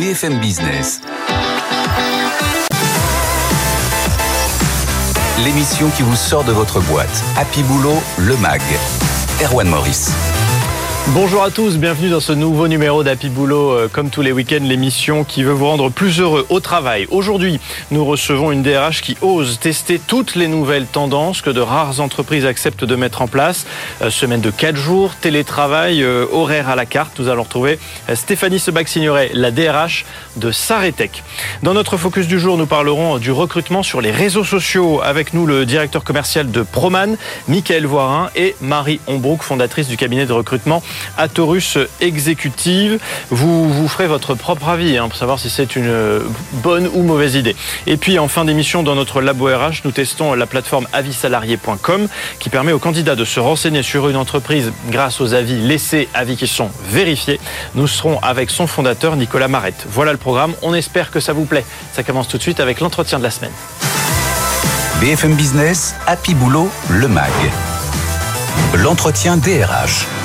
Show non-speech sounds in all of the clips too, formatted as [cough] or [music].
BFM Business. L'émission qui vous sort de votre boîte. Happy Boulot, le MAG. Erwan Maurice. Bonjour à tous, bienvenue dans ce nouveau numéro d'Happy Boulot, euh, comme tous les week-ends, l'émission qui veut vous rendre plus heureux au travail. Aujourd'hui, nous recevons une DRH qui ose tester toutes les nouvelles tendances que de rares entreprises acceptent de mettre en place. Euh, semaine de 4 jours, télétravail, euh, horaire à la carte. Nous allons retrouver Stéphanie Sebac-Signoret, la DRH de Saretech. Dans notre focus du jour, nous parlerons du recrutement sur les réseaux sociaux. Avec nous, le directeur commercial de Proman, Michael Voirin, et Marie Ombrook, fondatrice du cabinet de recrutement à Exécutive. Vous, vous ferez votre propre avis hein, pour savoir si c'est une bonne ou mauvaise idée. Et puis en fin d'émission, dans notre labo RH, nous testons la plateforme avisalarié.com qui permet aux candidats de se renseigner sur une entreprise grâce aux avis laissés, avis qui sont vérifiés. Nous serons avec son fondateur Nicolas Marette. Voilà le programme. On espère que ça vous plaît. Ça commence tout de suite avec l'entretien de la semaine. BFM Business, Happy Boulot, le MAG. L'entretien DRH.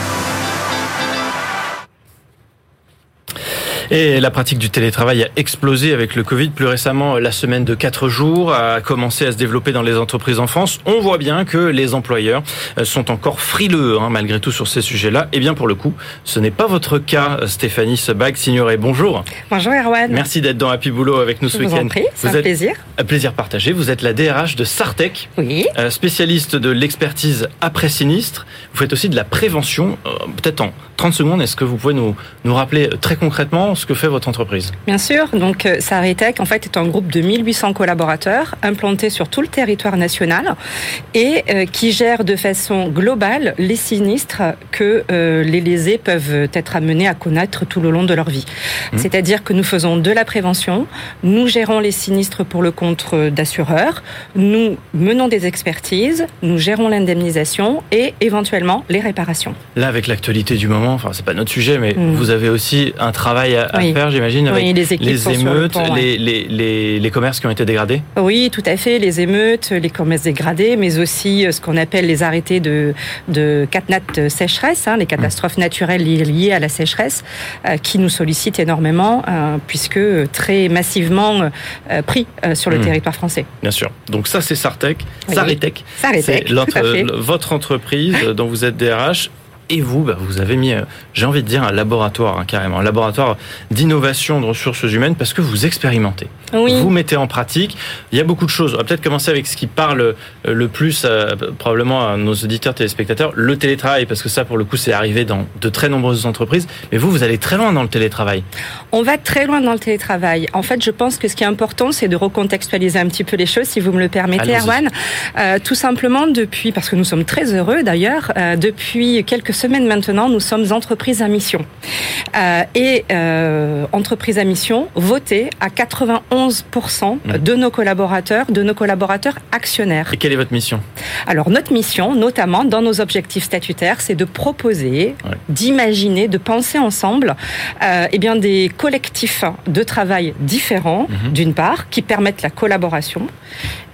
Et la pratique du télétravail a explosé avec le Covid. Plus récemment, la semaine de 4 jours a commencé à se développer dans les entreprises en France. On voit bien que les employeurs euh, sont encore frileux, hein, malgré tout, sur ces sujets-là. Et bien, pour le coup, ce n'est pas votre cas, Stéphanie Sebag, signorée. Bonjour. Bonjour, Erwan. Merci d'être dans Happy Boulot avec nous ce week-end. C'est un plaisir. Un plaisir partagé. Vous êtes la DRH de Sartec. Oui. Euh, spécialiste de l'expertise après sinistre. Vous faites aussi de la prévention. Euh, peut-être en 30 secondes, est-ce que vous pouvez nous, nous rappeler très concrètement ce que fait votre entreprise Bien sûr. Donc, euh, Saritech, en fait, est un groupe de 1800 collaborateurs implantés sur tout le territoire national et euh, qui gère de façon globale les sinistres que euh, les lésés peuvent être amenés à connaître tout le long de leur vie. Mmh. C'est-à-dire que nous faisons de la prévention, nous gérons les sinistres pour le compte d'assureurs, nous menons des expertises, nous gérons l'indemnisation et éventuellement les réparations. Là, avec l'actualité du moment, enfin, c'est pas notre sujet, mais mmh. vous avez aussi un travail à, oui. faire, j'imagine, avec oui, les, les émeutes, pont, les, les, les, les, commerces qui ont été dégradés Oui, tout à fait, les émeutes, les commerces dégradés, mais aussi ce qu'on appelle les arrêtés de, de catnat sécheresse, hein, les catastrophes naturelles liées à la sécheresse, euh, qui nous sollicitent énormément, euh, puisque très massivement euh, pris sur le mmh. territoire français. Bien sûr. Donc ça, c'est Sartec, oui. Saritec. Saritec, c'est votre entreprise dont vous êtes DRH et vous, bah, vous avez mis, j'ai envie de dire, un laboratoire, hein, carrément, un laboratoire d'innovation de ressources humaines parce que vous expérimentez. Oui. Vous mettez en pratique. Il y a beaucoup de choses. On va peut-être commencer avec ce qui parle le plus, euh, probablement, à nos auditeurs téléspectateurs, le télétravail, parce que ça, pour le coup, c'est arrivé dans de très nombreuses entreprises. Mais vous, vous allez très loin dans le télétravail. On va très loin dans le télétravail. En fait, je pense que ce qui est important, c'est de recontextualiser un petit peu les choses, si vous me le permettez, Erwan. Euh, tout simplement, depuis, parce que nous sommes très heureux d'ailleurs, euh, depuis quelques semaines maintenant, nous sommes entreprises à mission. Euh, et euh, entreprises à mission votées à 91% mmh. de nos collaborateurs, de nos collaborateurs actionnaires. Et quelle est votre mission? Alors notre mission, notamment dans nos objectifs statutaires, c'est de proposer, ouais. d'imaginer, de penser ensemble, euh, eh bien des collectifs de travail différents, mmh. d'une part, qui permettent la collaboration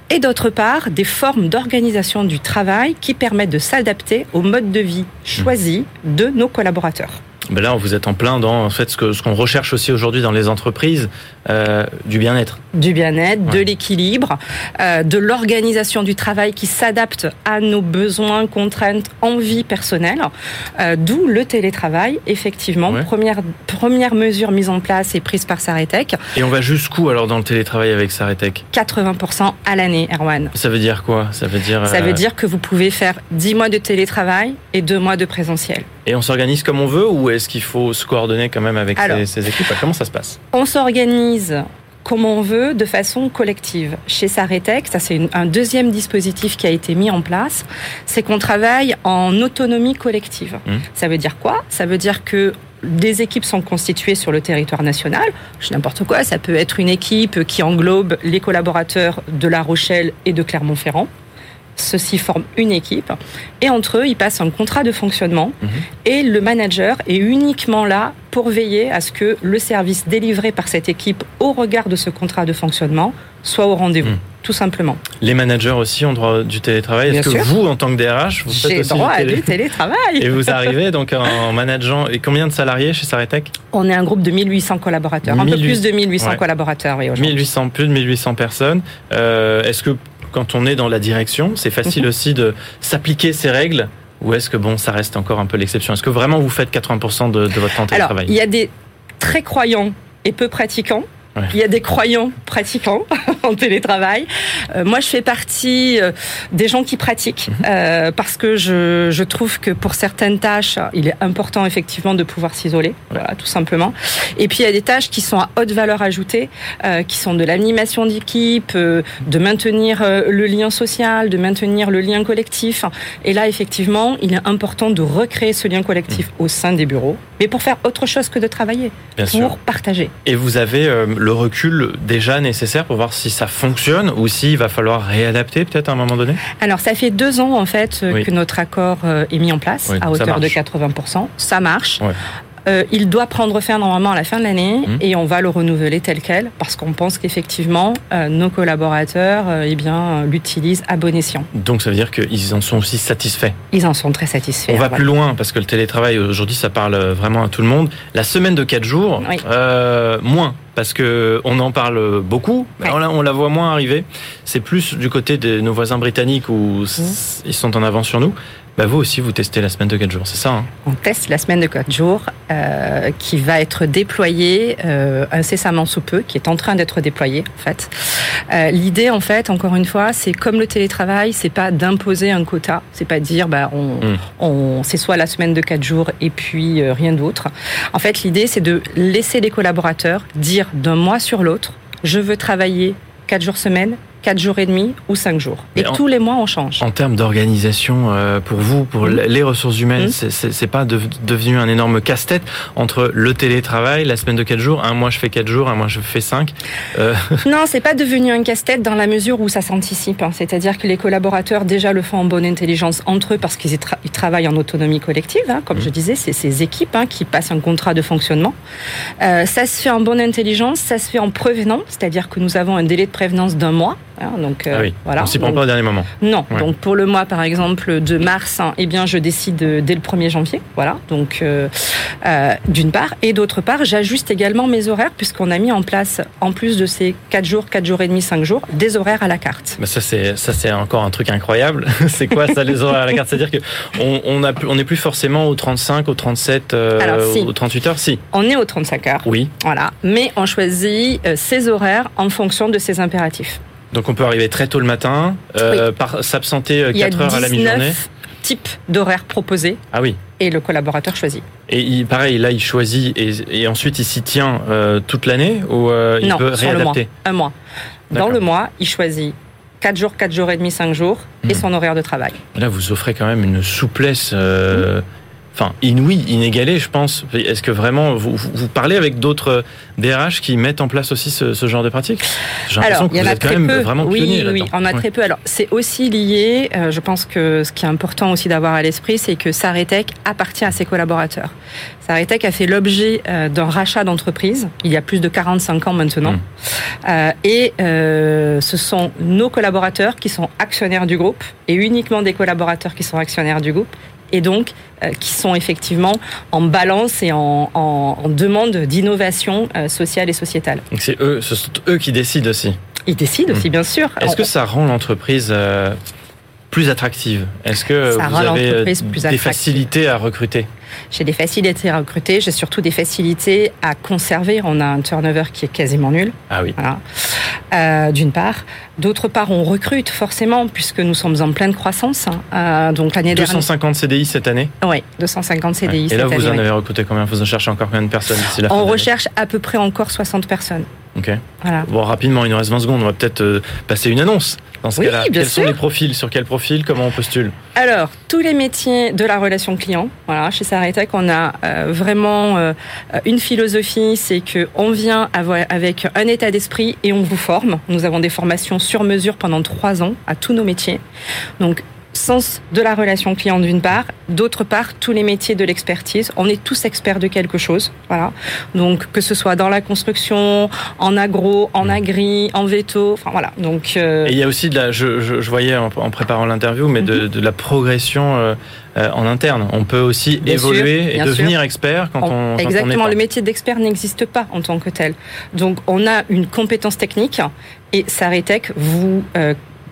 et d'autre part des formes d'organisation du travail qui permettent de s'adapter au mode de vie choisi de nos collaborateurs. Ben là, vous êtes en plein dans en fait, ce qu'on ce qu'on recherche aussi aujourd'hui dans les entreprises, euh, du bien-être. Du bien-être, ouais. de l'équilibre, euh, de l'organisation du travail qui s'adapte à nos besoins, contraintes, envies personnelles. Euh, D'où le télétravail, effectivement, ouais. première, première mesure mise en place et prise par Saretech. Et on va jusqu'où alors dans le télétravail avec Saretech? 80% à l'année, Erwan. Ça veut dire quoi? Ça veut dire... Ça veut dire que vous pouvez faire 10 mois de télétravail et 2 mois de présentiel. Et on s'organise comme on veut ou est-ce qu'il faut se coordonner quand même avec Alors, ces, ces équipes? Comment ça se passe? On s'organise comme on veut, de façon collective. Chez Saretech, ça c'est un deuxième dispositif qui a été mis en place, c'est qu'on travaille en autonomie collective. Mmh. Ça veut dire quoi? Ça veut dire que des équipes sont constituées sur le territoire national. Je n'importe quoi, ça peut être une équipe qui englobe les collaborateurs de La Rochelle et de Clermont-Ferrand. Ceux-ci forment une équipe et entre eux, ils passent un contrat de fonctionnement Mhm. et le manager est uniquement là pour veiller à ce que le service délivré par cette équipe au regard de ce contrat de fonctionnement soit au rendez-vous, Mhm. tout simplement. Les managers aussi ont droit du télétravail. Est-ce que sûr. vous, en tant que DRH, vous faites aussi droit du à télé- du télétravail. Et vous [laughs] arrivez donc en manageant. Et combien de salariés chez Saretech? On est un groupe de 1800 collaborateurs, un peu 1800, plus de 1800 ouais. collaborateurs oui, aujourd'hui. 1800, plus de 1800 personnes. Euh, est-ce que quand on est dans la direction, c'est facile Mhm. aussi de s'appliquer ces règles ou est-ce que bon, ça reste encore un peu l'exception? Est-ce que vraiment vous faites 80% de, de votre temps de Alors, télétravail? il y a des très croyants et peu pratiquants. Ouais. Il y a des croyants pratiquants [laughs] en télétravail. Euh, moi, je fais partie euh, des gens qui pratiquent Mhm. euh, parce que je, je trouve que pour certaines tâches, il est important effectivement de pouvoir s'isoler, voilà, tout simplement. Et puis il y a des tâches qui sont à haute valeur ajoutée, qui sont de l'animation d'équipe, de maintenir le lien social, de maintenir le lien collectif. Et là, effectivement, il est important de recréer ce lien collectif au sein des bureaux, mais pour faire autre chose que de travailler, Bien pour sûr. partager. Et vous avez le recul déjà nécessaire pour voir si ça fonctionne ou s'il va falloir réadapter peut-être à un moment donné Alors, ça fait deux ans, en fait, euh, Oui. que notre accord euh, est mis en place, Oui, à hauteur de marche. 80%. Ça marche. Ouais. Euh, il doit prendre fin normalement à la fin de l'année Mhm. et on va le renouveler tel quel parce qu'on pense qu'effectivement euh, nos collaborateurs euh, eh bien l'utilisent à bon escient. Donc ça veut dire qu'ils en sont aussi satisfaits. Ils en sont très satisfaits. On va voilà. plus loin parce que le télétravail aujourd'hui ça parle vraiment à tout le monde. La semaine de 4 jours, Oui. moins parce que on en parle beaucoup, mais Ouais. on, la, on la voit moins arriver. C'est plus du côté de nos voisins britanniques où s- ils sont en avance sur nous. Bah vous aussi vous testez la semaine de 4 jours, c'est ça hein? On teste la semaine de 4 jours euh, qui va être déployée euh, incessamment sous peu, qui est en train d'être déployée en fait. Euh, L'idée en fait, encore une fois, c'est comme le télétravail, c'est pas d'imposer un quota, c'est pas de dire bah on, on c'est soit la semaine de 4 jours et puis rien d'autre. En fait, l'idée c'est de laisser les collaborateurs dire d'un mois sur l'autre, je veux travailler 4 jours semaine, 4 jours et demi ou 5 jours. Et en- tous les mois on change. En termes d'organisation, euh, pour vous, pour Mhm. les ressources humaines, Mhm. c'est- pas dev- devenu un énorme casse-tête entre le télétravail, la semaine de 4 jours, un mois je fais 4 jours, un mois je fais 5. Euh, Non, c'est pas devenu un casse-tête dans la mesure où ça s'anticipe. hein. C'est-à-dire que les collaborateurs déjà le font en bonne intelligence entre eux parce qu'ils tra- travaillent en autonomie collective. hein. Comme Mhm. je disais, c'est ces équipes hein, qui passent un contrat de fonctionnement. Euh, ça se fait en bonne intelligence, ça se fait en prévenant, c'est-à-dire que nous avons un délai de prévenance d'un mois. Hein. donc ah oui, voilà. on s'y prend Donc, pas au dernier moment. non, Ouais. donc pour le mois par exemple de mars, hein, eh bien je décide euh, dès le 1er janvier, voilà. Donc euh, euh, d'une part et d'autre part, j'ajuste également mes horaires puisqu'on a mis en place en plus de ces 4 jours, 4 jours et demi, 5 jours, des horaires à la carte. Mais ça c'est ça c'est encore un truc incroyable. [laughs] c'est quoi ça les horaires à la carte? C'est-à-dire que on on a plus- on n'est plus forcément au 35, au 37, euh, Alors, si. au 38 heures? Si, On est aux 35 heures, oui. voilà, mais on choisit ces horaires en fonction de ses impératifs. Donc on peut arriver très tôt le matin, euh, s'absenter euh, Il y a 4 heures à la mi-journée. 19 types d'horaires proposés Ah oui. et le collaborateur choisit. Et il, pareil, là, il choisit et, et ensuite il s'y tient euh, toute l'année ou euh, il non, peut sur le mois, réadapter un mois. Dans le mois, il choisit 4 jours, 4 jours et demi, 5 jours et Mhm. son horaire de travail. Là, vous offrez quand même une souplesse, euh, enfin inouïe, inégalée, je pense. Est-ce que vraiment vous, parlez avec d'autres DRH qui mettent en place aussi ce, ce genre de pratique? J'ai l'impression que vous êtes quand très même peu. vraiment oui, oui, on a très peu. Alors, c'est aussi lié. euh, je pense que ce qui est important aussi d'avoir à l'esprit, c'est que Saretech appartient à ses collaborateurs. Saretech a fait l'objet euh, d'un rachat d'entreprise il y a plus de 45 ans maintenant. Euh, et euh, ce sont nos collaborateurs qui sont actionnaires du groupe et uniquement des collaborateurs qui sont actionnaires du groupe. Et donc, euh, qui sont effectivement en balance et en, en- en demande d'innovation euh, sociale et sociétale. Donc c'est eux, ce sont eux qui décident aussi. Ils décident aussi, bien sûr. Est-ce que ça rend l'entreprise euh, plus attractive Est-ce que Ça vous rend avez euh, plus des attractive. facilités à recruter J'ai des facilités à recruter, j'ai surtout des facilités à conserver. On a un turnover qui est quasiment nul, Ah oui. voilà. Euh, d'une part. D'autre part, on recrute forcément puisque nous sommes en pleine croissance. hein. Euh, donc l'année dernière, 250 CDI cette année. oui, 250 CDI Ouais. Et cette là, vous année. en avez recruté combien? Vous en cherchez encore combien de personnes la On recherche à peu près encore 60 personnes. Ok. Voilà. Bon, rapidement, il nous reste 20 secondes. On va peut-être euh, passer une annonce. Dans ce cas-là, quels sont les profils Sur quel profil Comment on postule Alors, tous les métiers de la relation client. Voilà, chez Saretech, on a euh, vraiment euh, une philosophie, c'est que on vient avec un état d'esprit et on vous forme. Nous avons des formations sur mesure pendant trois ans à tous nos métiers. Donc, sens de la relation client d'une part, d'autre part tous les métiers de l'expertise. On est tous experts de quelque chose, voilà. Donc que ce soit dans la construction, en agro, en agri, en veto, enfin voilà. Donc euh, et il y a aussi de la, je, je, voyais en, préparant l'interview, mais de, mhm. de, la progression. Euh, euh, en interne. On peut aussi évoluer et devenir expert quand on, Exactement, le métier d'expert n'existe pas en tant que tel. Donc on a une compétence technique et Saretech vous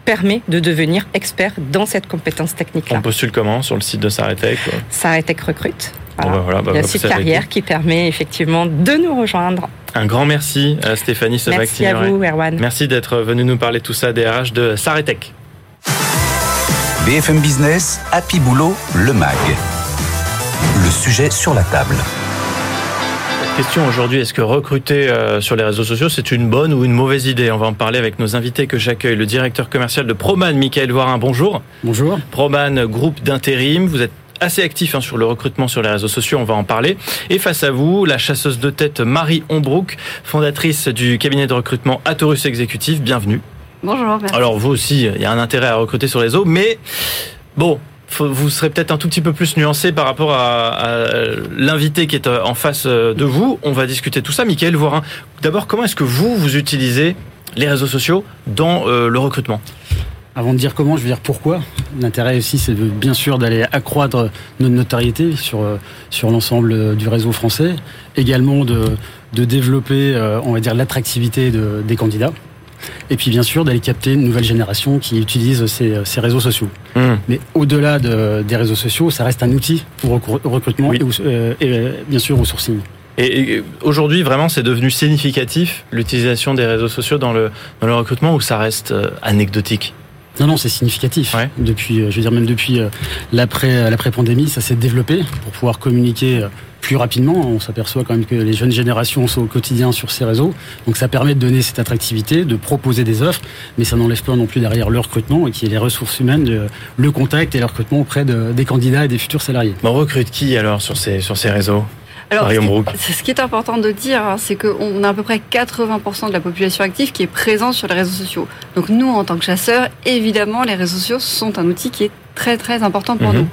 permet de devenir expert dans cette compétence technique-là. On postule comment sur le site de Saretech Saretech recrute. Voilà. Bah, Il y a un site carrière qui permet effectivement de nous rejoindre. Un grand merci à Stéphanie Merci à vous, Erwan. Merci d'être venu nous parler de tout ça, DRH de Saretech. BFM Business, Happy Boulot, le MAG. Le sujet sur la table question aujourd'hui, est-ce que recruter euh, sur les réseaux sociaux, c'est une bonne ou une mauvaise idée? On va en parler avec nos invités que j'accueille. Le directeur commercial de Proman, Michael Voirin, bonjour. Bonjour. Proman, groupe d'intérim, vous êtes assez actif hein, sur le recrutement sur les réseaux sociaux, on va en parler. Et face à vous, la chasseuse de tête Marie Ombrook, fondatrice du cabinet de recrutement Atorus Exécutif, bienvenue. Bonjour. Merci. Alors vous aussi, il y a un intérêt à recruter sur les réseaux, mais bon, vous serez peut-être un tout petit peu plus nuancé par rapport à, l'invité qui est euh, en face euh, de vous. On va discuter tout ça. Michael Voirin, d'abord, comment est-ce que vous, vous utilisez les réseaux sociaux dans euh, le recrutement? Avant de dire comment, je veux dire pourquoi. L'intérêt aussi, c'est bien sûr d'aller accroître notre notoriété sur, l'ensemble du réseau français. Également de, développer, on va dire, l'attractivité de, des candidats et puis bien sûr d'aller capter une nouvelle génération qui utilise ces, ces réseaux sociaux. Hmm. Mais au-delà de, des réseaux sociaux, ça reste un outil pour recrutement et, euh, et, euh, bien sûr au sourcing. Et, aujourd'hui, vraiment, c'est devenu significatif l'utilisation des réseaux sociaux dans le, dans le recrutement ou ça reste euh, anecdotique? Non, non, c'est significatif. Depuis, je veux dire même depuis l'après l'après pandémie, ça s'est développé pour pouvoir communiquer plus rapidement. On s'aperçoit quand même que les jeunes générations sont au quotidien sur ces réseaux. Donc ça permet de donner cette attractivité, de proposer des offres, mais ça n'enlève pas non plus derrière le recrutement et qui est les ressources humaines, le contact et le recrutement auprès des candidats et des futurs salariés. on recrute qui alors sur ces, sur ces réseaux? Alors, ce qui, est important de dire, hein, c'est qu'on a à peu près 80% de la population active qui est présente sur les réseaux sociaux. Donc nous, en tant que chasseurs, évidemment, les réseaux sociaux sont un outil qui est très très important pour mhm. nous.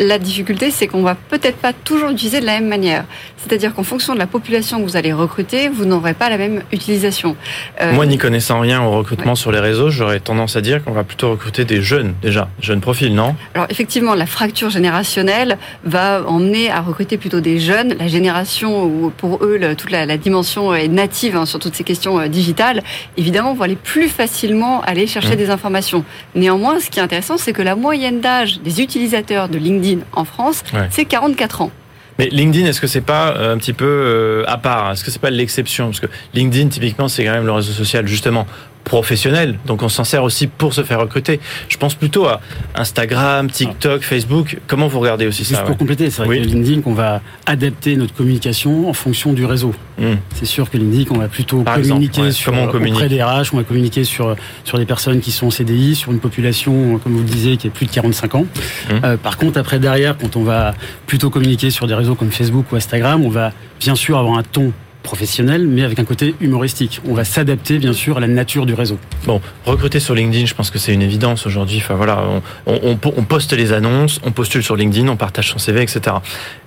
La difficulté, c'est qu'on va peut-être pas toujours utiliser de la même manière. C'est-à-dire qu'en fonction de la population que vous allez recruter, vous n'aurez pas la même utilisation. Euh, Moi, n'y connaissant rien au recrutement sur les réseaux, j'aurais tendance à dire qu'on va plutôt recruter des jeunes déjà, jeunes profils, non Alors effectivement, la fracture générationnelle va emmener à recruter plutôt des jeunes. La génération où pour eux toute la, dimension est native hein, sur toutes ces questions euh, digitales, évidemment, vont aller plus facilement aller chercher mmh. des informations. Néanmoins, ce qui est intéressant, c'est que la moyenne des utilisateurs de LinkedIn en France, c'est 44 ans. Mais LinkedIn, est-ce que c'est pas euh, un petit peu euh, à part? Est-ce que c'est pas l'exception? Parce que LinkedIn, typiquement, c'est quand même le réseau social justement professionnel. Donc on s'en sert aussi pour se faire recruter. Je pense plutôt à Instagram, TikTok, Facebook. Comment vous regardez aussi Juste ça pour compléter, c'est vrai que LinkedIn, qu'on va adapter notre communication en fonction du réseau. Hmm. C'est sûr que LinkedIn, on va plutôt communiquer sur, on auprès des RH, on va communiquer sur, sur des personnes qui sont en CDI, sur une population, comme vous le disiez, qui est plus de 45 ans. Hmm. Euh, par contre, après, derrière, quand on va plutôt communiquer sur des réseaux comme Facebook ou Instagram, on va bien sûr avoir un ton professionnel, mais avec un côté humoristique. On va s'adapter, bien sûr, à la nature du réseau. Bon, recruter sur LinkedIn, je pense que c'est une évidence aujourd'hui. Enfin voilà, on, poste les annonces, on postule sur LinkedIn, on partage son CV, etc.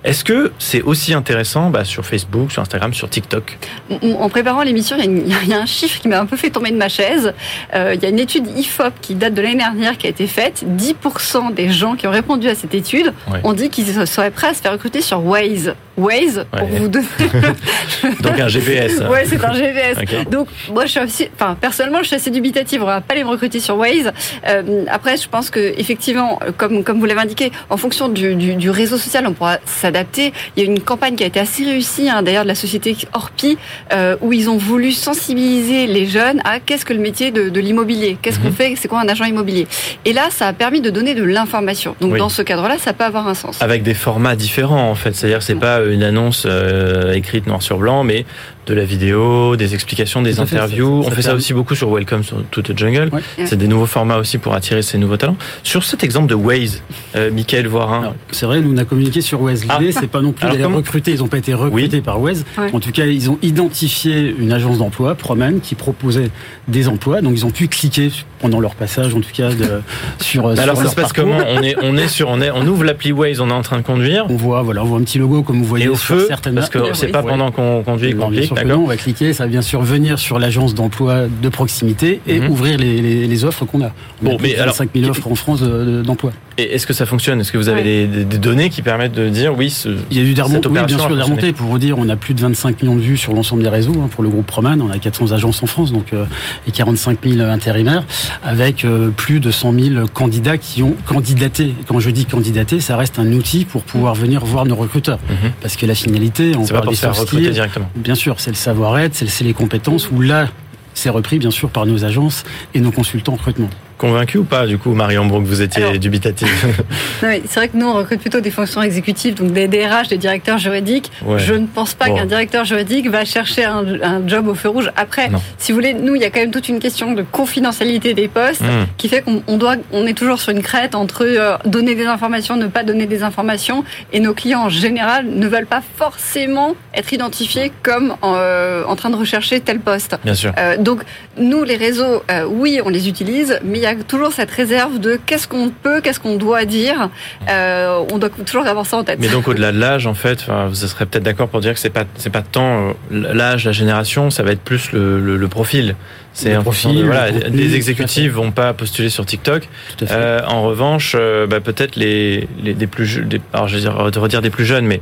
Est-ce que c'est aussi intéressant bah, sur Facebook, sur Instagram, sur TikTok? En préparant l'émission, il y, a un chiffre qui m'a un peu fait tomber de ma chaise. Euh, il y a une étude IFOP qui date de l'année dernière qui a été faite. 10% des gens qui ont répondu à cette étude ont dit qu'ils seraient prêts à se faire recruter sur Waze. Waze, pour vous donner. [laughs] Donc un GPS. ouais, c'est un GPS. Donc moi, je suis aussi, enfin personnellement, je suis assez dubitative. On va pas les recruter sur Waze. Euh, après, je pense que effectivement, comme comme vous l'avez indiqué, en fonction du, du, du, réseau social, on pourra s'adapter. Il y a une campagne qui a été assez réussie, hein, d'ailleurs, de la société Orpi, euh, où ils ont voulu sensibiliser les jeunes à qu'est-ce que le métier de, de l'immobilier, qu'est-ce qu'on mhm. fait, c'est quoi un agent immobilier? Et là, ça a permis de donner de l'information. Donc dans ce cadre-là, ça peut avoir un sens. Avec des formats différents, en fait. C'est-à-dire, c'est pas une annonce euh, écrite noir sur blanc, mais de la vidéo, des explications, des interviews. on fait ça aussi beaucoup sur Welcome to the Jungle. C'est des nouveaux formats aussi pour attirer ces nouveaux talents. Sur cet exemple de Waze, euh, Michael Voirin. C'est vrai, nous on a communiqué sur Waze. L'idée, ah. c'est pas non plus d'aller recruter. Ils n'ont pas été recrutés par Waze. En tout cas, ils ont identifié une agence d'emploi, Promen, qui proposait des emplois. Donc ils ont pu cliquer pendant leur passage, en tout cas, de, [laughs] sur. Alors ça se passe comment? On est, on est sur, on est, on ouvre l'appli Waze, on est en train de conduire. On voit, voilà, on voit un petit logo comme vous voyez au sur feu, certaines. Parce que c'est pas pendant qu'on conduit qu'on clique, d'accord On va cliquer, ça va bien sûr venir sur l'agence d'emploi de proximité et mhm. ouvrir les, offres qu'on a. bon, mais alors 5 000 offres en France d'emploi. Et est-ce que ça fonctionne? Est-ce que vous avez des, données qui permettent de dire oui ce, Il y a eu des remontées, oui, bien sûr, des remontées. Pour vous dire, on a plus de 25 millions de vues sur l'ensemble des réseaux hein, pour le groupe Proman. On a 400 agences en France, donc euh, et 45 000 intérimaires, avec euh, plus de 100 000 candidats qui ont candidaté. Quand je dis candidaté, ça reste un outil pour pouvoir venir voir nos recruteurs, mhm. parce que la finalité, on parle des soft directement. Bien sûr, c'est le savoir-être, c'est les compétences. Où là, c'est repris bien sûr par nos agences et nos consultants en recrutement. Convaincu ou pas, du coup, Marion Brook, vous étiez dubitative [laughs] [laughs] C'est vrai que nous, on recrute plutôt des fonctions exécutives, donc des DRH, des directeurs juridiques. Je ne pense pas qu'un directeur juridique va chercher un, job au feu rouge. Après, si vous voulez, nous, il y a quand même toute une question de confidentialité des postes hmm. qui fait qu'on doit, on est toujours sur une crête entre euh, donner des informations, ne pas donner des informations, et nos clients en général ne veulent pas forcément être identifiés comme en, euh, en train de rechercher tel poste. Bien sûr. Euh, donc, nous, les réseaux, oui, on les utilise, mais il y a toujours cette réserve de qu'est-ce qu'on peut, qu'est-ce qu'on doit dire. Euh, on doit toujours avoir ça en tête. Mais donc au-delà de l'âge, en fait, vous serez peut-être d'accord pour dire que c'est pas c'est pas tant euh, l'âge, la génération, ça va être plus le, le profil. C'est un profil. voilà, des exécutifs vont pas postuler sur TikTok. Euh, en revanche, euh, bah, peut-être les, les des plus des, alors je vais dire, redire des plus jeunes, mais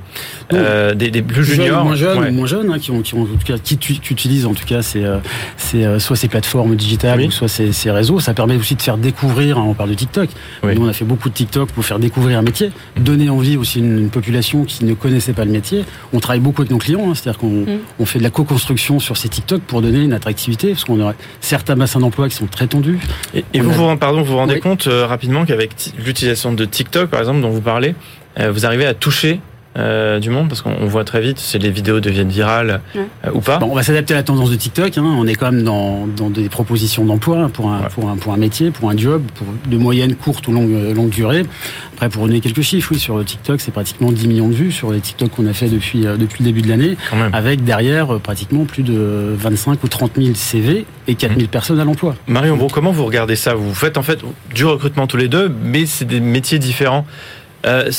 euh, des, des, plus juniors, moins jeunes, moins jeunes, hein, qui ont qui ont en tout cas qui, qui utilisent en tout cas c'est euh, c'est euh, soit ces plateformes digitales ou soit ces, ces, réseaux. Ça permet aussi de faire découvrir. Hein, on parle de TikTok. Nous on a fait beaucoup de TikTok pour faire découvrir un métier, donner envie aussi à une, population qui ne connaissait pas le métier. On travaille beaucoup avec nos clients, hein, c'est-à-dire qu'on mm. on fait de la co-construction sur ces TikTok pour donner une attractivité, parce qu'on aurait certains bassins d'emploi qui sont très tendus. Et, vous, vous, pardon, vous vous rendez compte euh, rapidement qu'avec l'utilisation de TikTok, par exemple, dont vous parlez, euh, vous arrivez à toucher euh, du monde parce qu'on voit très vite si les vidéos deviennent virales euh, ou pas. Bon, on va s'adapter à la tendance de TikTok. Hein. On est quand même dans, dans des propositions d'emploi pour un, pour, un, pour un métier, pour un job, pour de moyenne, courte ou longue, euh, longue durée. Après, pour donner quelques chiffres, oui, sur TikTok, c'est pratiquement 10 millions de vues sur les TikTok qu'on a fait depuis, depuis le début de l'année, avec derrière pratiquement plus de 25 ou 30 000 CV et 4 000 mmh. personnes à l'emploi. Marion, bon, comment vous regardez ça? Vous faites en fait du recrutement tous les deux, mais c'est des métiers différents. Euh,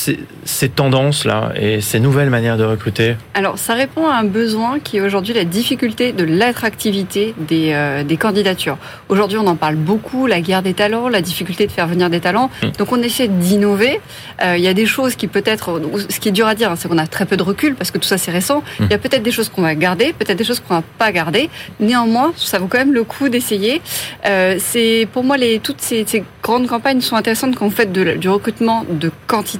ces tendances-là et ces nouvelles manières de recruter Alors, ça répond à un besoin qui est aujourd'hui la difficulté de l'attractivité des, euh, des candidatures. Aujourd'hui, on en parle beaucoup, la guerre des talents, la difficulté de faire venir des talents. Hmm. Donc, on essaie d'innover. Euh, il y a des choses qui peut-être, ce qui est dur à dire, hein, c'est qu'on a très peu de recul parce que tout ça c'est récent. Hmm. Il y a peut-être des choses qu'on va garder, peut-être des choses qu'on va pas garder. Néanmoins, ça vaut quand même le coup d'essayer. C'est pour moi les toutes ces, ces, grandes campagnes sont intéressantes quand vous faites de, du recrutement de quantité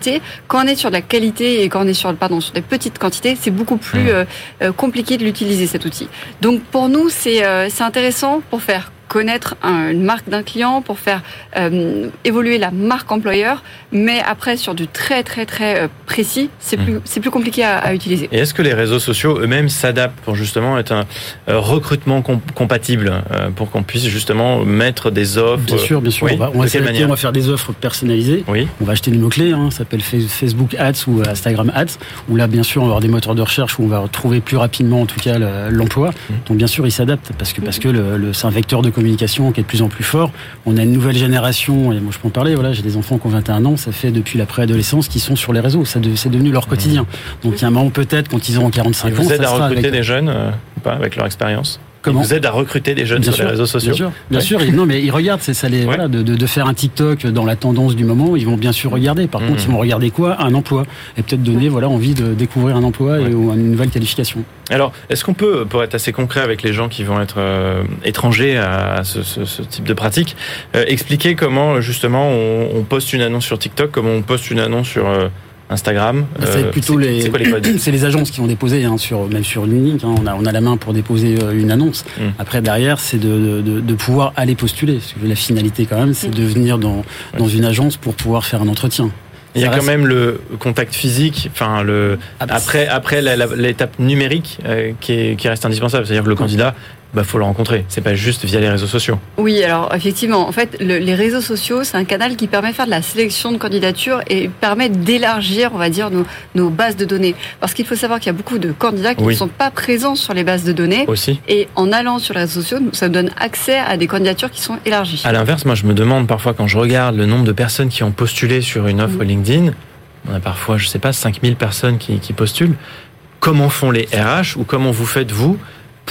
quand on est sur de la qualité et quand on est sur, pardon, sur des petites quantités, c'est beaucoup plus euh, euh, compliqué de l'utiliser cet outil. Donc pour nous, c'est euh, intéressant pour faire connaître une marque d'un client, pour faire euh, évoluer la marque employeur, mais après sur du très très très euh, précis, c'est plus hmm. c'est plus compliqué à, utiliser. Et est-ce que les réseaux sociaux eux-mêmes s'adaptent pour justement être un euh, recrutement compatible pour qu'on puisse justement mettre des offres Bien sûr, bien sûr. on, va, on, va faire des offres personnalisées. Oui. On va acheter des mots clés, hein, ça s'appelle Facebook Ads ou Instagram Ads, où là bien sûr on va avoir des moteurs de recherche où on va retrouver plus rapidement en tout cas l'emploi. Hmm. Donc bien sûr ils s'adaptent parce que parce que le, le c'est un vecteur de communication qui est de plus en plus fort. On a une nouvelle génération, et moi je peux en parler, voilà, j'ai des enfants qui ont 21 ans, ça fait depuis la préadolescence qu'ils sont sur les réseaux, c'est devenu leur quotidien. Donc il y a un moment peut-être quand ils auront 45 ans. Vous aidez à recruter des jeunes, euh, pas, avec leur expérience? Comment vous aide à recruter des jeunes sur les réseaux sociaux. Bien sûr, bien sûr. non, mais ils regardent. C'est ça, les, voilà, de, de, faire un TikTok dans la tendance du moment. Ils vont bien sûr regarder. Par contre, mmh. ils vont regarder quoi? Un emploi et peut-être donner, voilà, envie de découvrir un emploi et, ou une nouvelle qualification. Alors, est-ce qu'on peut, pour être assez concret avec les gens qui vont être euh, étrangers à ce, ce, ce, type de pratique, euh, expliquer comment justement on, on, poste une annonce sur TikTok, comment on poste une annonce sur euh, Instagram. Bah, c'est euh, plutôt les, [clears throat] c'est les agences qui ont déposé, hein, sur, même sur LinkedIn, hein, on, a, on a la main pour déposer euh, une annonce. Mm. Après, derrière, c'est de, de, de, pouvoir aller postuler. La finalité, quand même, c'est de venir dans, dans une agence pour pouvoir faire un entretien. Il y a quand même le contact physique, enfin le après après l'étape numérique qui, qui reste indispensable, c'est-à-dire que le candidat bah, faut le rencontrer. C'est pas juste via les réseaux sociaux. Oui, alors effectivement, en fait, les réseaux sociaux, c'est un canal qui permet de faire de la sélection de candidatures et permet d'élargir, on va dire, nos, bases de données. Parce qu'il faut savoir qu'il y a beaucoup de candidats qui ne sont pas présents sur les bases de données. Aussi. Et en allant sur les réseaux sociaux, ça donne accès à des candidatures qui sont élargies. À l'inverse, moi, je me demande parfois quand je regarde le nombre de personnes qui ont postulé sur une offre LinkedIn, on a parfois, je sais pas, 5000 personnes qui, qui postulent. Comment font les RH ou comment vous faites vous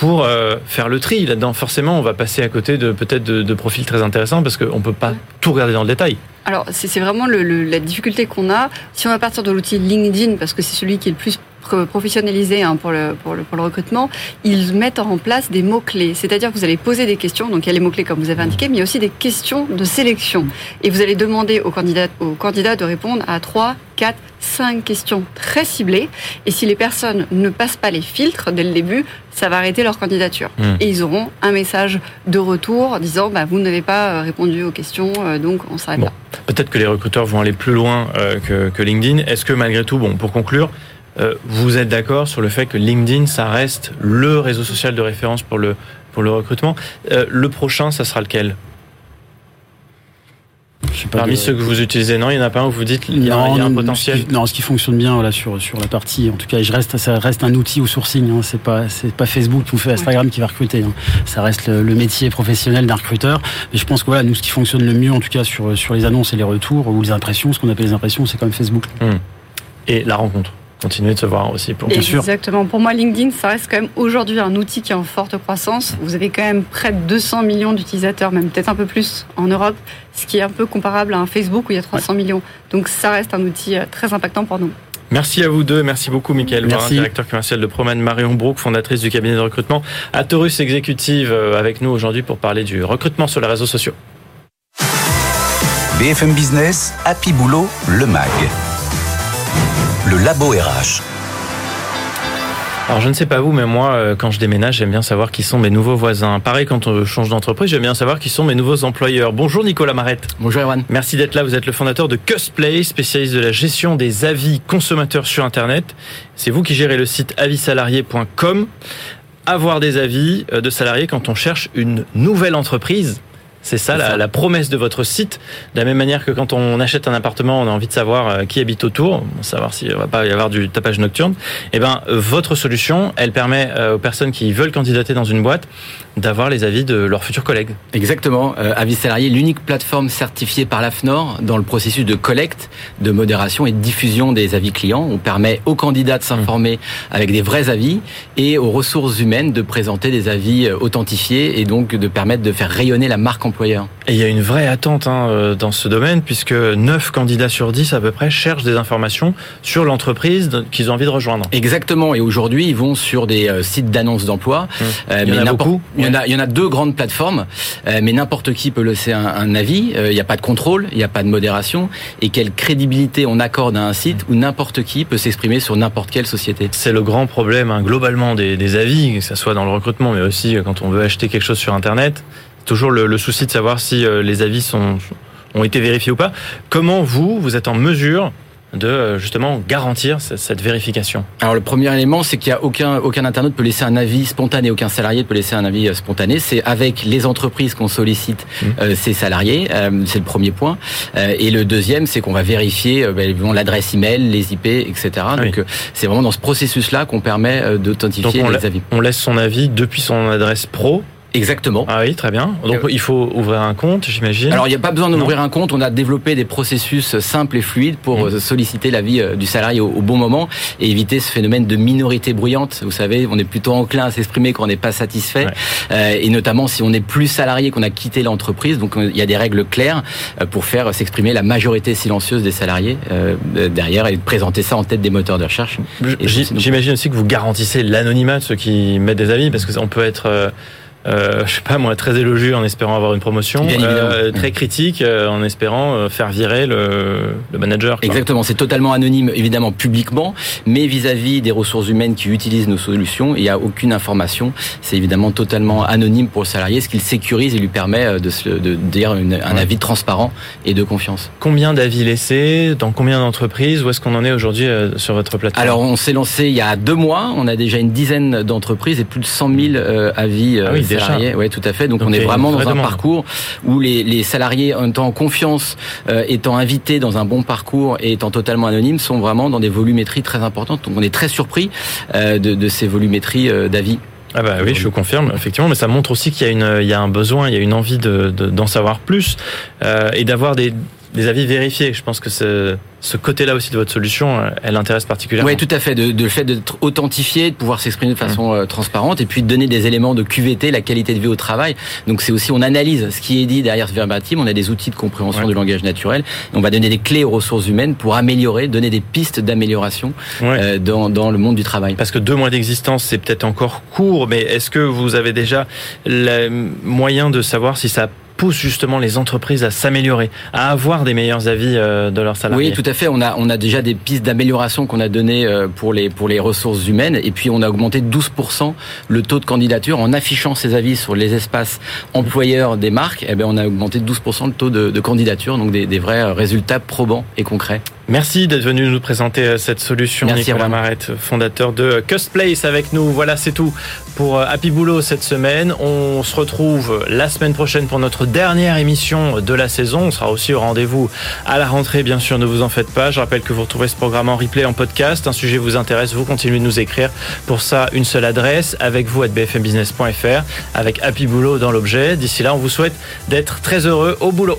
pour euh, faire le tri là-dedans. Forcément, on va passer à côté de peut-être de, profils très intéressants parce qu'on ne peut pas tout regarder dans le détail. Alors, c'est vraiment la difficulté qu'on a. Si on va partir de l'outil LinkedIn, parce que c'est celui qui est le plus professionnalisé hein, pour, le, pour, le, pour, le, recrutement, ils mettent en place des mots-clés. C'est-à-dire que vous allez poser des questions, donc il y a les mots-clés comme vous avez indiqué, mais il y a aussi des questions de sélection. Et vous allez demander aux candidats, aux candidats de répondre à 3, 4, 5 questions très ciblées. Et si les personnes ne passent pas les filtres dès le début, ça va arrêter leur candidature. Hmm. Et ils auront un message de retour disant bah, vous n'avez pas euh, répondu aux questions, euh, donc on s'arrête là. Peut-être que les recruteurs vont aller plus loin euh, que, que LinkedIn. Est-ce que malgré tout, bon, pour conclure, vous êtes d'accord sur le fait que LinkedIn, ça reste le réseau social de référence pour le, pour le recrutement. Euh, le prochain, ça sera lequel? Parmi ceux que vous utilisez, non, il n'y en a pas un où vous dites qu'il y, a un potentiel? non, ce qui fonctionne bien voilà sur sur la partie, en tout cas, je reste, ça reste un outil au sourcing. Hein, c'est pas c'est pas Facebook ou Instagram qui va recruter. Hein. Ça reste le, métier professionnel d'un recruteur. Mais je pense que voilà, nous, ce qui fonctionne le mieux, en tout cas sur sur les annonces et les retours ou les impressions, ce qu'on appelle les impressions, c'est quand même Facebook. Hmm. Et la rencontre? Continuer de se voir aussi pour bien sûr. Exactement. Pour moi, LinkedIn, ça reste quand même aujourd'hui un outil qui est en forte croissance. Vous avez quand même près de 200 millions d'utilisateurs, même peut-être un peu plus en Europe, ce qui est un peu comparable à un Facebook où il y a 300 millions. Donc ça reste un outil euh, très impactant pour nous. Merci à vous deux. Merci beaucoup, Michael Merci. directeur commercial de Proman, Marion Brook, fondatrice du cabinet de recrutement Atorus Exécutive, euh, avec nous aujourd'hui pour parler du recrutement sur les réseaux sociaux. BFM Business, Happy Boulot, le MAG le Labo RH. Alors je ne sais pas vous, mais moi, euh, quand je déménage, j'aime bien savoir qui sont mes nouveaux voisins. Pareil, quand on change d'entreprise, j'aime bien savoir qui sont mes nouveaux employeurs. Bonjour Nicolas Marette. Bonjour Erwan. Merci d'être là. Vous êtes le fondateur de Custplay, spécialiste de la gestion des avis consommateurs sur Internet. C'est vous qui gérez le site avisalarié.com. Avoir des avis euh, de salariés quand on cherche une nouvelle entreprise. C'est ça, la, promesse de votre site. De la même manière que quand on achète un appartement, on a envie de savoir euh, qui habite autour, savoir s'il ne va pas y avoir du tapage nocturne. Eh ben, votre solution, elle permet euh, aux personnes qui veulent candidater dans une boîte d'avoir les avis de leurs futurs collègues. Exactement. Euh, avis salarié, l'unique plateforme certifiée par l'AFNOR dans le processus de collecte, de modération et de diffusion des avis clients. On permet aux candidats de s'informer avec des vrais avis et aux ressources humaines de présenter des avis authentifiés et donc de permettre de faire rayonner la marque employeur. Et il y a une vraie attente hein, euh, dans ce domaine puisque 9 candidats sur 10 à peu près cherchent des informations sur l'entreprise qu'ils ont envie de rejoindre. Exactement. Et aujourd'hui, ils vont sur des euh, sites d'annonces d'emploi. Mmh. Euh, il y en a beaucoup. Il y en a, il y en a deux grandes plateformes, mais n'importe qui peut laisser un, un avis. Il n'y a pas de contrôle, il n'y a pas de modération. Et quelle crédibilité on accorde à un site où n'importe qui peut s'exprimer sur n'importe quelle société. C'est le grand problème hein, globalement des, des avis, que ce soit dans le recrutement, mais aussi quand on veut acheter quelque chose sur Internet toujours le, souci de savoir si euh, les avis sont, ont été vérifiés ou pas. Comment vous, vous êtes en mesure de euh, justement garantir cette vérification? Alors le premier élément, c'est qu'il y a aucun aucun internaute peut laisser un avis spontané, aucun salarié peut laisser un avis euh, spontané. C'est avec les entreprises qu'on sollicite mmh. ces salariés. c'est le premier point. et le deuxième, c'est qu'on va vérifier ben, l'adresse email, les IP, etc. Donc c'est vraiment dans ce processus-là qu'on permet d'authentifier les avis. On laisse son avis depuis son adresse pro Exactement. Ah oui, très bien. Donc il faut ouvrir un compte, j'imagine. Alors il n'y a pas besoin d'ouvrir un compte. On a développé des processus simples et fluides pour mmh. euh, solliciter l'avis euh, du salarié au, bon moment et éviter ce phénomène de minorité bruyante. Vous savez, on est plutôt enclin à s'exprimer quand on n'est pas satisfait, euh, et notamment si on n'est plus salarié, qu'on a quitté l'entreprise. Donc il y a des règles claires pour faire s'exprimer la majorité silencieuse des salariés derrière et présenter ça en tête des moteurs de recherche. J'imagine aussi que vous garantissez l'anonymat de ceux qui mettent des avis parce que on peut être euh, je sais pas moi, très élogieux en espérant avoir une promotion, euh, très critique euh, en espérant euh, faire virer le, le manager. Exactement, c'est totalement anonyme évidemment publiquement, mais vis-à-vis des ressources humaines qui utilisent nos solutions, il n'y a aucune information. C'est évidemment totalement anonyme pour le salarié, ce qui le sécurise et lui permet de, de dire une, un avis transparent et de confiance. Combien d'avis laissés Dans combien d'entreprises Où est-ce qu'on en est aujourd'hui sur votre plateforme? Alors on s'est lancé il y a deux mois, on a déjà une dizaine d'entreprises et plus de 100 000 avis ah oui, salariés. Oui, tout à fait. Donc on est vraiment dans un parcours où les, les, salariés, en étant en confiance, euh, étant invités dans un bon parcours et étant totalement anonymes, sont vraiment dans des volumétries très importantes. Donc on est très surpris euh, de, de, ces volumétries euh, d'avis. Ah bah oui, je confirme effectivement, mais ça montre aussi qu'il y a une, il y a un besoin, il y a une envie de d'en savoir plus euh, et d'avoir des des avis vérifiés. Je pense que ce, ce côté-là aussi de votre solution, euh, elle intéresse particulièrement. Oui, tout à fait. De, de le fait d'être authentifié, de pouvoir s'exprimer de façon mmh. euh, transparente, et puis de donner des éléments de QVT, la qualité de vie au travail. Donc c'est aussi, on analyse ce qui est dit derrière ce verbatim. On a des outils de compréhension du langage naturel. on va donner des clés aux ressources humaines pour améliorer, donner des pistes d'amélioration euh, dans, dans le monde du travail. Parce que deux mois d'existence, c'est peut-être encore court, mais est-ce que vous avez déjà le moyen de savoir si ça pousse justement les entreprises à s'améliorer, à avoir des meilleurs avis euh, de leurs salariés. Oui, tout à fait. On a, on a déjà des pistes d'amélioration qu'on a données euh, pour les, pour les ressources humaines. Et puis, on a augmenté de 12% le taux de candidature en affichant ces avis sur les espaces employeurs des marques. Eh bien, on a augmenté de 12% le taux de, candidature. Donc, des, des vrais résultats probants et concrets. Merci d'être venu nous présenter euh, cette solution, Merci Nicolas Marette, fondateur de Custplace avec nous. Voilà, c'est tout pour euh, Happy Boulot cette semaine. On se retrouve la semaine prochaine pour notre dernière émission de la saison. On sera aussi au rendez-vous à la rentrée, bien sûr, ne vous en faites pas. Je rappelle que vous retrouvez ce programme en replay, en podcast. Un sujet vous intéresse, vous continuez de nous écrire. Pour ça, une seule adresse, avec vous à bfmbusiness.fr, avec Happy Boulot dans l'objet. D'ici là, on vous souhaite d'être très heureux au boulot.